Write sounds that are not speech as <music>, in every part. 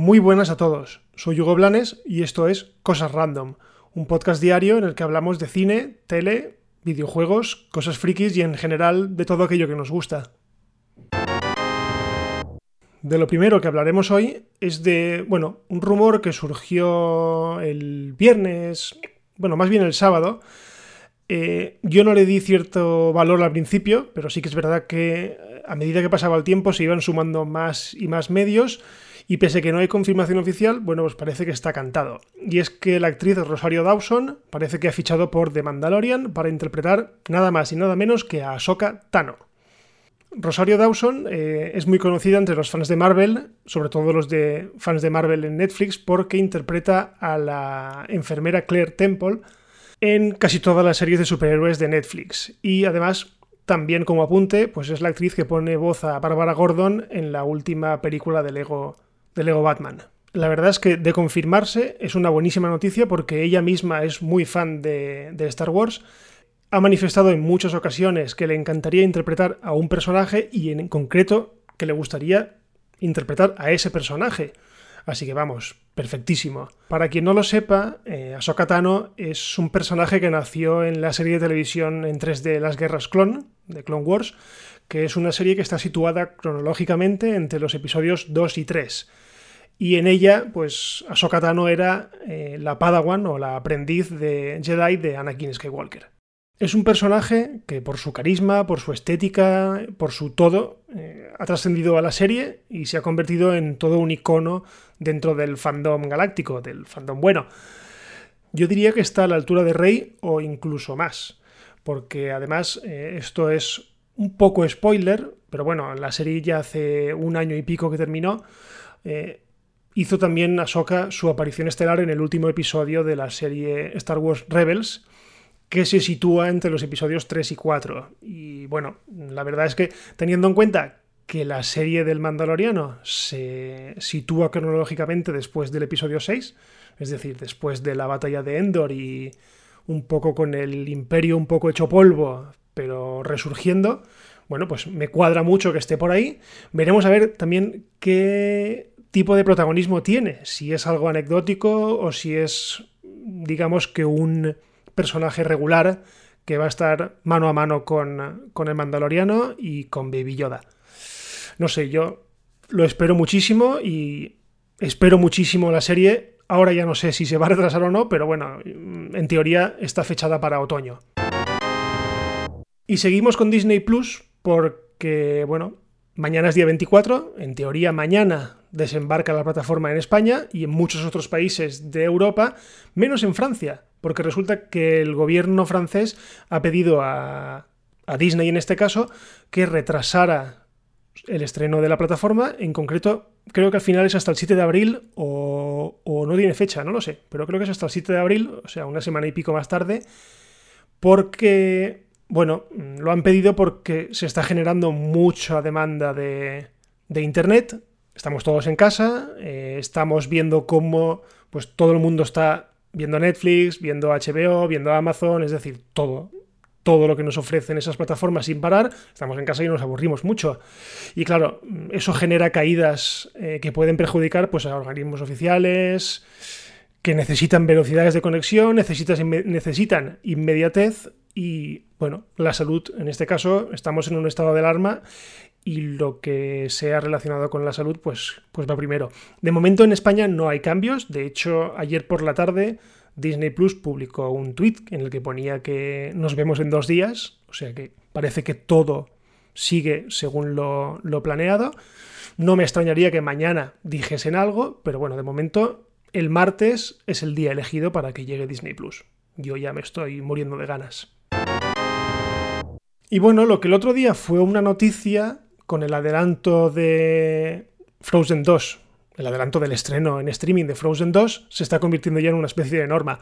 Muy buenas a todos, soy Hugo Blanes y esto es Cosas Random, un podcast diario en el que hablamos de cine, tele, videojuegos, cosas frikis y en general de todo aquello que nos gusta. De lo primero que hablaremos hoy es de, bueno, un rumor que surgió el viernes, bueno, más bien el sábado. Eh, yo no le di cierto valor al principio, pero sí que es verdad que a medida que pasaba el tiempo se iban sumando más y más medios y pese que no hay confirmación oficial, bueno, pues parece que está cantado. Y es que la actriz Rosario Dawson parece que ha fichado por The Mandalorian para interpretar nada más y nada menos que a Ahsoka Tano. Rosario Dawson eh, es muy conocida entre los fans de Marvel, sobre todo los de fans de Marvel en Netflix, porque interpreta a la enfermera Claire Temple en casi todas las series de superhéroes de Netflix. Y además también como apunte, pues es la actriz que pone voz a Barbara Gordon en la última película de Lego de Lego Batman. La verdad es que de confirmarse es una buenísima noticia porque ella misma es muy fan de, Star Wars. Ha manifestado en muchas ocasiones que le encantaría interpretar a un personaje y en concreto que le gustaría interpretar a ese personaje. Así que vamos, perfectísimo. Para quien no lo sepa, eh, Ahsoka Tano es un personaje que nació en la serie de televisión en 3D Las Guerras Clon, de Clone Wars, que es una serie que está situada cronológicamente entre los episodios 2 y 3 y en ella, pues Ahsoka Tano era eh, la Padawan o la aprendiz de Jedi de Anakin Skywalker. Es un personaje que por su carisma, por su estética, por su todo, eh, ha trascendido a la serie y se ha convertido en todo un icono dentro del fandom galáctico, del fandom bueno. Yo diría que está a la altura de Rey o incluso más, porque además eh, esto es un poco spoiler, pero bueno, la serie ya hace un año y pico que terminó. Hizo también Ahsoka su aparición estelar en el último episodio de la serie Star Wars Rebels, que se sitúa entre los episodios 3 y 4. Y bueno, la verdad es que teniendo en cuenta que la serie del Mandaloriano se sitúa cronológicamente después del episodio 6, es decir, después de la batalla de Endor y un poco con el imperio un poco hecho polvo, pero resurgiendo, bueno, pues me cuadra mucho que esté por ahí. Veremos a ver también qué tipo de protagonismo tiene, si es algo anecdótico o si es, digamos que un personaje regular que va a estar mano a mano con, con el Mandaloriano y con Baby Yoda. No sé, yo lo espero muchísimo y espero muchísimo la serie. Ahora ya no sé si se va a retrasar o no, pero bueno, en teoría está fechada para otoño. Y seguimos con Disney Plus porque, bueno, mañana es día 24, en teoría mañana desembarca la plataforma en España y en muchos otros países de Europa, menos en Francia, porque resulta que el gobierno francés ha pedido a, Disney en este caso que retrasara el estreno de la plataforma, en concreto creo que al final es hasta el 7 de abril o, no tiene fecha, no lo sé, pero creo que es hasta el 7 de abril, o sea, una semana y pico más tarde, porque, bueno, lo han pedido porque se está generando mucha demanda de, de Internet, estamos todos en casa, eh, estamos viendo cómo pues, todo el mundo está viendo Netflix, viendo HBO, viendo Amazon, es decir, todo. Todo lo que nos ofrecen esas plataformas sin parar, estamos en casa y nos aburrimos mucho. Y claro, eso genera caídas eh, que pueden perjudicar pues, a organismos oficiales, que necesitan velocidades de conexión, necesitan, inmediatez y, bueno, la salud, en este caso, estamos en un estado de alarma y lo que sea relacionado con la salud, pues, pues va primero. De momento en España no hay cambios. De hecho, ayer por la tarde Disney Plus publicó un tweet en el que ponía que nos vemos en dos días. O sea que parece que todo sigue según lo, lo planeado. No me extrañaría que mañana dijesen algo, pero bueno, de momento el martes es el día elegido para que llegue Disney Plus. Yo ya me estoy muriendo de ganas. Y bueno, lo que el otro día fue una noticia con el adelanto de Frozen 2, el adelanto del estreno en streaming de Frozen 2 se está convirtiendo ya en una especie de norma.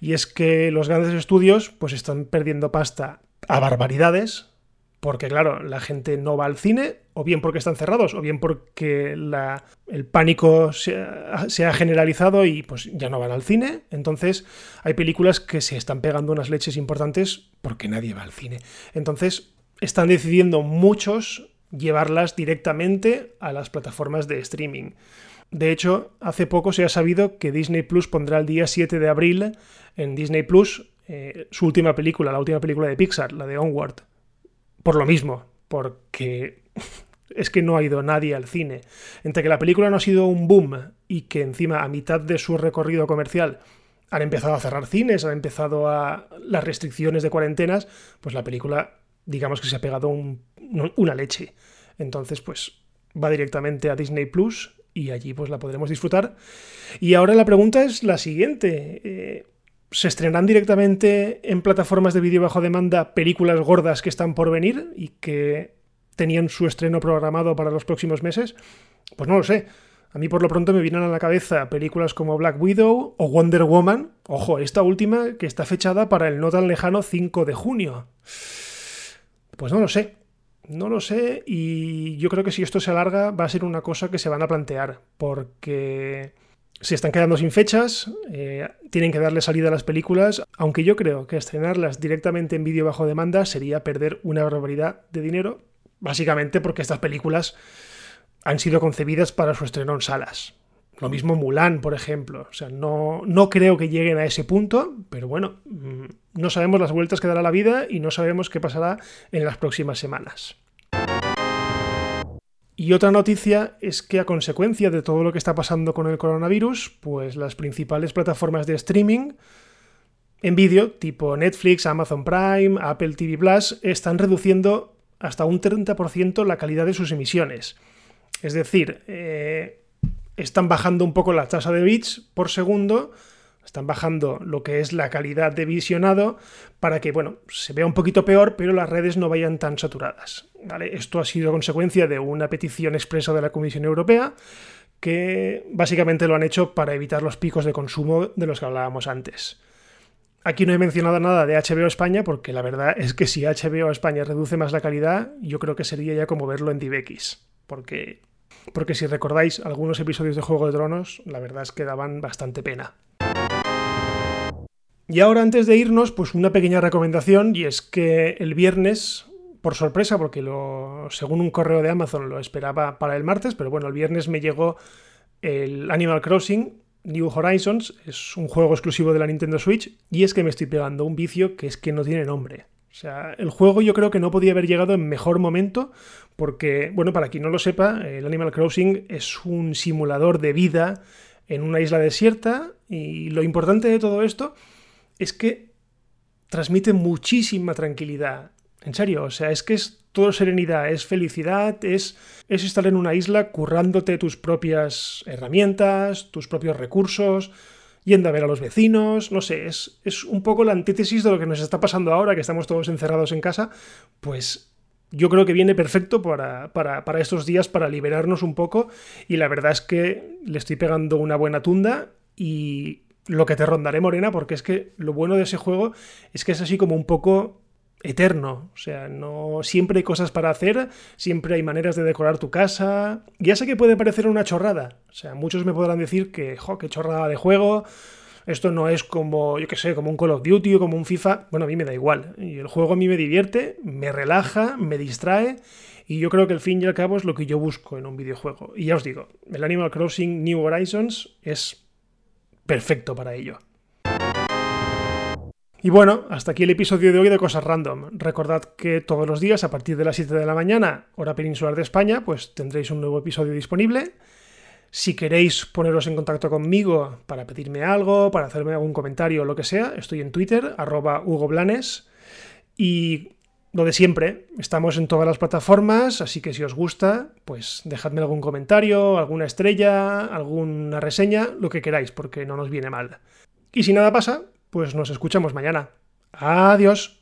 Y es que los grandes estudios pues están perdiendo pasta a barbaridades porque claro, la gente no va al cine, o bien porque están cerrados, o bien porque el pánico se ha, generalizado y pues ya no van al cine. Entonces hay películas que se están pegando unas leches importantes porque nadie va al cine. Entonces están decidiendo muchos llevarlas directamente a las plataformas de streaming. De hecho, hace poco se ha sabido que Disney Plus pondrá el día 7 de abril en Disney Plus eh, su última película, la última película de Pixar, la de Onward. Por lo mismo, porque <laughs> es que no ha ido nadie al cine. Entre que la película no ha sido un boom y que encima a mitad de su recorrido comercial han empezado a cerrar cines, han empezado a las restricciones de cuarentenas, pues la película digamos que se ha pegado una leche. Entonces, pues va directamente a Disney Plus y allí pues la podremos disfrutar. Y ahora la pregunta es la siguiente. Eh, ¿Se estrenarán directamente en plataformas de vídeo bajo demanda películas gordas que están por venir y que tenían su estreno programado para los próximos meses? Pues no lo sé. A mí por lo pronto me vienen a la cabeza películas como Black Widow o Wonder Woman. Ojo, esta última que está fechada para el no tan lejano 5 de junio. Pues no lo sé. No lo sé y yo creo que si esto se alarga va a ser una cosa que se van a plantear porque se están quedando sin fechas, eh, tienen que darle salida a las películas, aunque yo creo que estrenarlas directamente en vídeo bajo demanda sería perder una barbaridad de dinero, básicamente porque estas películas han sido concebidas para su estreno en salas. Lo mismo Mulan, por ejemplo. O sea, no, no creo que lleguen a ese punto, pero bueno, mm, no sabemos las vueltas que dará la vida y no sabemos qué pasará en las próximas semanas. Y otra noticia es que a consecuencia de todo lo que está pasando con el coronavirus, pues las principales plataformas de streaming en vídeo, tipo Netflix, Amazon Prime, Apple TV Plus, están reduciendo hasta un 30% la calidad de sus emisiones. Es decir, eh, están bajando un poco la tasa de bits por segundo están bajando lo que es la calidad de visionado para que, bueno, se vea un poquito peor, pero las redes no vayan tan saturadas. ¿vale? Esto ha sido consecuencia de una petición expresa de la Comisión Europea que básicamente lo han hecho para evitar los picos de consumo de los que hablábamos antes. Aquí no he mencionado nada de HBO España porque la verdad es que si HBO España reduce más la calidad, yo creo que sería ya como verlo en DivX, porque porque si recordáis algunos episodios de Juego de Tronos, la verdad es que daban bastante pena. Y ahora antes de irnos, pues una pequeña recomendación y es que el viernes, por sorpresa, porque lo, según un correo de Amazon lo esperaba para el martes, pero bueno, el viernes me llegó el Animal Crossing New Horizons, es un juego exclusivo de la Nintendo Switch y es que me estoy pegando un vicio que es que no tiene nombre. O sea, el juego yo creo que no podía haber llegado en mejor momento porque, bueno, para quien no lo sepa, el Animal Crossing es un simulador de vida en una isla desierta y lo importante de todo esto es que transmite muchísima tranquilidad. En serio, o sea, es que es todo serenidad, es felicidad, es, es estar en una isla currándote tus propias herramientas, tus propios recursos, yendo a ver a los vecinos, no sé, es, es un poco la antítesis de lo que nos está pasando ahora, que estamos todos encerrados en casa, pues yo creo que viene perfecto para, para, para, estos días, para liberarnos un poco. Y la verdad es que le estoy pegando una buena tunda y lo que te rondaré, Morena, porque es que lo bueno de ese juego es que es así como un poco eterno. O sea, no siempre hay cosas para hacer, siempre hay maneras de decorar tu casa. Ya sé que puede parecer una chorrada. O sea, muchos me podrán decir que, jo, qué chorrada de juego. Esto no es como, yo qué sé, como un Call of Duty o como un FIFA. Bueno, a mí me da igual. Y el juego a mí me divierte, me relaja, me distrae. Y yo creo que al fin y al cabo es lo que yo busco en un videojuego. Y ya os digo, el Animal Crossing New Horizons es perfecto para ello. Y bueno, hasta aquí el episodio de hoy de Cosas Random. Recordad que todos los días a partir de las 7 de la mañana, hora peninsular de España, pues tendréis un nuevo episodio disponible. Si queréis poneros en contacto conmigo para pedirme algo, para hacerme algún comentario o lo que sea, estoy en Twitter, arroba Hugo Blanes. Y lo de siempre, estamos en todas las plataformas, así que si os gusta, pues dejadme algún comentario, alguna estrella, alguna reseña, lo que queráis, porque no nos viene mal. Y si nada pasa, pues nos escuchamos mañana. Adiós.